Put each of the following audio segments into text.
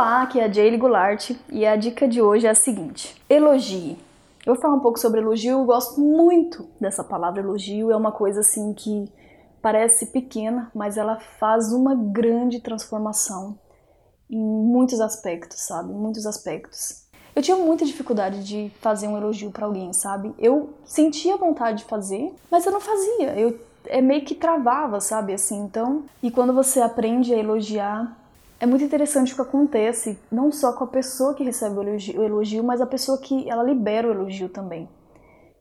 Olá, aqui é a Jaylee Goulart e a dica de hoje é a seguinte: elogie. Eu vou falar um pouco sobre elogio, eu gosto muito dessa palavra elogio, é uma coisa assim que parece pequena, mas ela faz uma grande transformação em muitos aspectos, sabe? Muitos aspectos. Eu tinha muita dificuldade de fazer um elogio para alguém, sabe? Eu sentia vontade de fazer, mas eu não fazia. Eu é meio que travava, sabe? Assim, então, e quando você aprende a elogiar, é muito interessante o que acontece, não só com a pessoa que recebe o elogio, mas a pessoa que ela libera o elogio também.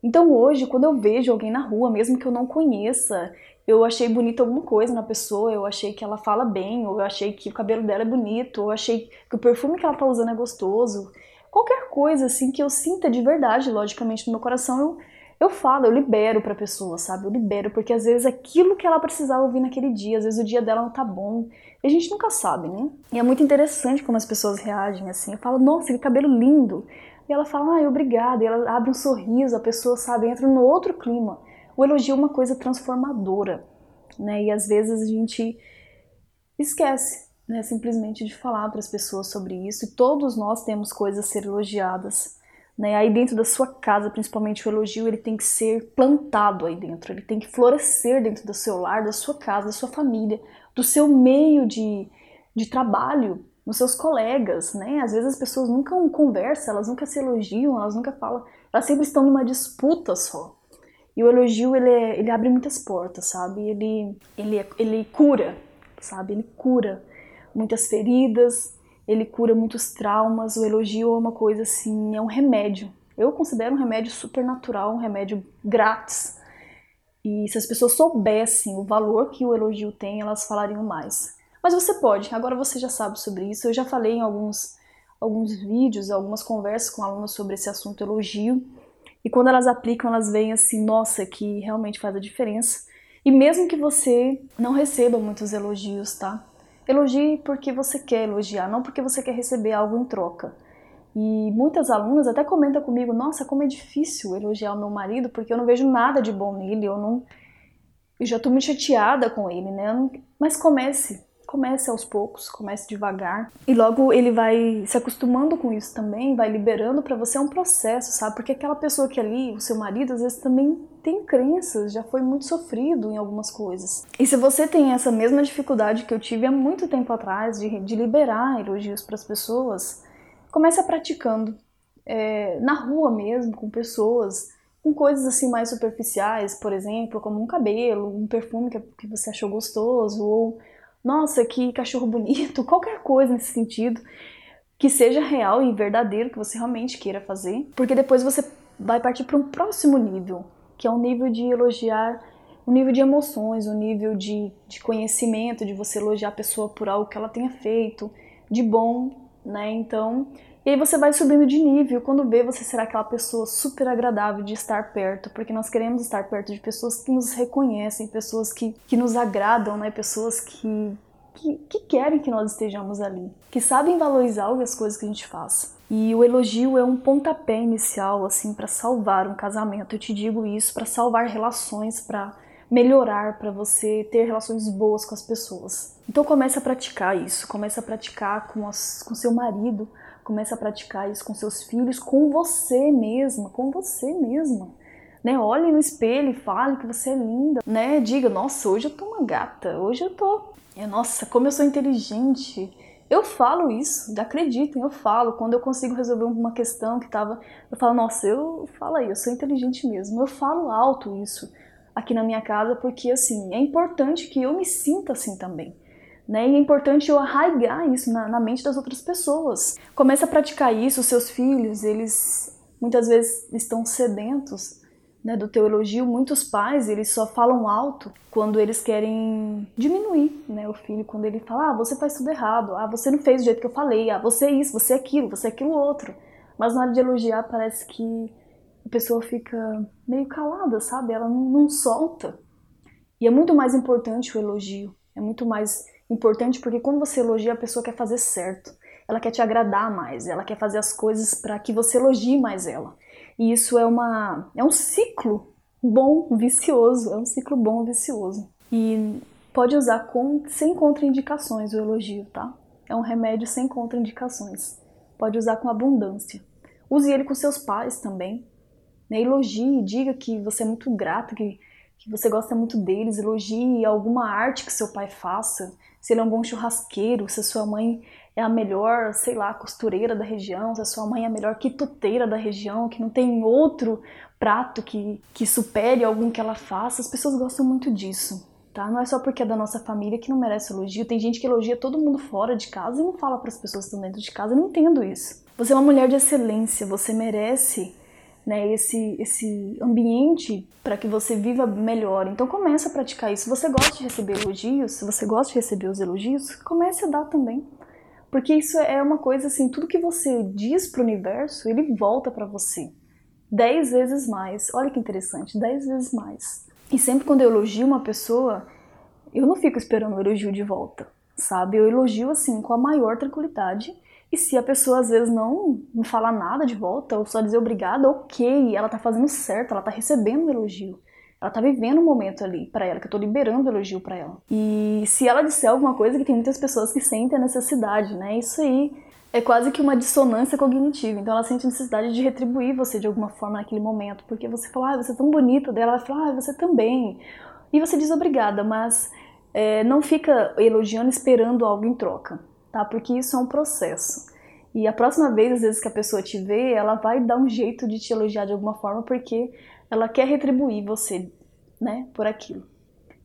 Então hoje, quando eu vejo alguém na rua, mesmo que eu não conheça, eu achei bonita alguma coisa na pessoa, eu achei que ela fala bem, ou eu achei que o cabelo dela é bonito, ou eu achei que o perfume que ela tá usando é gostoso. Qualquer coisa assim que eu sinta de verdade, logicamente, no meu coração, eu, eu falo, eu libero pra pessoa, sabe? Eu libero, porque às vezes aquilo que ela precisava ouvir naquele dia, às vezes o dia dela não tá bom. E a gente nunca sabe, né? E é muito interessante como as pessoas reagem assim. Eu falo, nossa, que cabelo lindo. E ela fala, ai, obrigada. E ela abre um sorriso, a pessoa, sabe, entra no outro clima. O elogio é uma coisa transformadora, né? E às vezes a gente esquece, né, simplesmente de falar para as pessoas sobre isso. E todos nós temos coisas a ser elogiadas. Né? Aí dentro da sua casa, principalmente o elogio, ele tem que ser plantado aí dentro, ele tem que florescer dentro do seu lar, da sua casa, da sua família, do seu meio de, de trabalho, nos seus colegas, né? Às vezes as pessoas nunca conversam, elas nunca se elogiam, elas nunca falam, elas sempre estão numa disputa só. E o elogio, ele, é, ele abre muitas portas, sabe? Ele, ele, ele cura, sabe? Ele cura muitas feridas, ele cura muitos traumas. O elogio é uma coisa assim, é um remédio. Eu considero um remédio super natural, um remédio grátis. E se as pessoas soubessem o valor que o elogio tem, elas falariam mais. Mas você pode, agora você já sabe sobre isso. Eu já falei em alguns, alguns vídeos, algumas conversas com alunos sobre esse assunto elogio. E quando elas aplicam, elas veem assim, nossa, que realmente faz a diferença. E mesmo que você não receba muitos elogios, tá? Elogie porque você quer elogiar, não porque você quer receber algo em troca. E muitas alunas até comentam comigo: Nossa, como é difícil elogiar o meu marido porque eu não vejo nada de bom nele, eu não. Eu já tô muito chateada com ele, né? Mas comece, comece aos poucos, comece devagar e logo ele vai se acostumando com isso também, vai liberando para você é um processo, sabe? Porque aquela pessoa que é ali, o seu marido, às vezes também tem crenças, já foi muito sofrido em algumas coisas. E se você tem essa mesma dificuldade que eu tive há muito tempo atrás de, de liberar elogios para as pessoas, comece praticando é, na rua mesmo, com pessoas, com coisas assim mais superficiais, por exemplo, como um cabelo, um perfume que, que você achou gostoso, ou nossa, que cachorro bonito, qualquer coisa nesse sentido que seja real e verdadeiro, que você realmente queira fazer, porque depois você vai partir para um próximo nível, que é um nível de elogiar, um nível de emoções, um nível de, de conhecimento, de você elogiar a pessoa por algo que ela tenha feito de bom, né? Então, e aí você vai subindo de nível. Quando vê, você será aquela pessoa super agradável de estar perto, porque nós queremos estar perto de pessoas que nos reconhecem, pessoas que, que nos agradam, né? Pessoas que, que, que querem que nós estejamos ali, que sabem valorizar as coisas que a gente faz. E o elogio é um pontapé inicial, assim, para salvar um casamento. Eu te digo isso, para salvar relações, para melhorar, para você ter relações boas com as pessoas. Então comece a praticar isso, comece a praticar com, as, com seu marido, comece a praticar isso com seus filhos, com você mesma, com você mesma. Né? Olhe no espelho e fale que você é linda, né? Diga, nossa, hoje eu tô uma gata, hoje eu tô. Nossa, como eu sou inteligente, eu falo isso, acreditem, eu falo. Quando eu consigo resolver uma questão que tava. Eu falo, nossa, eu falo aí, eu sou inteligente mesmo. Eu falo alto isso aqui na minha casa, porque assim, é importante que eu me sinta assim também. Né? E é importante eu arraigar isso na, na mente das outras pessoas. Comece a praticar isso, seus filhos, eles muitas vezes estão sedentos né, do teu elogio, muitos pais eles só falam alto quando eles querem diminuir né, o filho, quando ele fala, ah, você faz tudo errado, ah, você não fez do jeito que eu falei, ah, você é isso, você é aquilo, você é aquilo outro. Mas na hora de elogiar parece que a pessoa fica meio calada, sabe? Ela não, não solta. E é muito mais importante o elogio, é muito mais importante porque quando você elogia, a pessoa quer fazer certo, ela quer te agradar mais, ela quer fazer as coisas para que você elogie mais ela. E isso é, uma, é um ciclo bom, vicioso. É um ciclo bom, vicioso. E pode usar com, sem contraindicações o elogio, tá? é um remédio sem contraindicações. Pode usar com abundância. Use ele com seus pais também. Né? Elogie, diga que você é muito grato, que, que você gosta muito deles. Elogie alguma arte que seu pai faça. Se ele é um bom churrasqueiro, se a sua mãe é a melhor, sei lá, costureira da região, se a sua mãe é a melhor quitoteira da região, que não tem outro prato que, que supere algum que ela faça. As pessoas gostam muito disso. Tá? Não é só porque é da nossa família que não merece elogio. Tem gente que elogia todo mundo fora de casa e não fala para as pessoas que estão dentro de casa. Eu não entendo isso. Você é uma mulher de excelência, você merece né, esse, esse ambiente para que você viva melhor. Então comece a praticar isso. Se você gosta de receber elogios, se você gosta de receber os elogios, comece a dar também. Porque isso é uma coisa assim, tudo que você diz para o universo, ele volta para você. Dez vezes mais. Olha que interessante, dez vezes mais. E sempre quando eu elogio uma pessoa, eu não fico esperando o elogio de volta, sabe? Eu elogio assim com a maior tranquilidade. E se a pessoa às vezes não me fala nada de volta, ou só dizer obrigada, ok, ela tá fazendo certo, ela tá recebendo um elogio. Ela tá vivendo um momento ali para ela, que eu tô liberando elogio para ela. E se ela disser alguma coisa, que tem muitas pessoas que sentem a necessidade, né? Isso aí é quase que uma dissonância cognitiva. Então ela sente a necessidade de retribuir você de alguma forma naquele momento, porque você fala, ah, você é tão bonita, dela ela fala, ah, você também. E você diz obrigada, mas é, não fica elogiando esperando algo em troca, tá? Porque isso é um processo. E a próxima vez, às vezes, que a pessoa te vê, ela vai dar um jeito de te elogiar de alguma forma, porque ela quer retribuir você, né, por aquilo.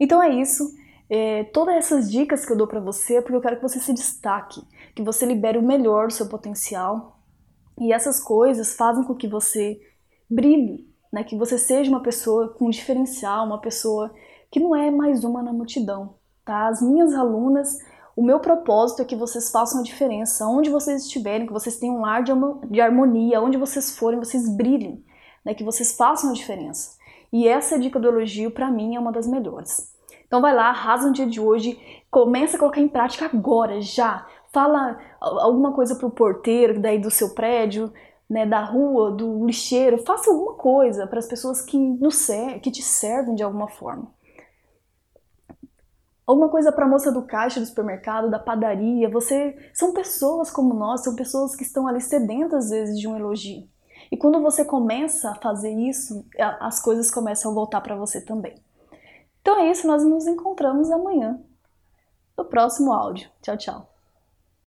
Então é isso. É, todas essas dicas que eu dou para você é porque eu quero que você se destaque, que você libere o melhor do seu potencial. E essas coisas fazem com que você brilhe, né? que você seja uma pessoa com diferencial, uma pessoa que não é mais uma na multidão. Tá? As minhas alunas, o meu propósito é que vocês façam a diferença. Onde vocês estiverem, que vocês tenham um ar de harmonia, onde vocês forem, vocês brilhem, né? que vocês façam a diferença. E essa dica do elogio, para mim, é uma das melhores. Então vai lá, arrasa no dia de hoje, começa a colocar em prática agora, já. Fala alguma coisa pro porteiro daí do seu prédio, né, da rua, do lixeiro, faça alguma coisa para as pessoas que, nos, que te servem de alguma forma. Alguma coisa para a moça do caixa do supermercado, da padaria. Você são pessoas como nós, são pessoas que estão ali sedentas às vezes de um elogio. E quando você começa a fazer isso, as coisas começam a voltar para você também. Então é isso, nós nos encontramos amanhã no próximo áudio. Tchau, tchau.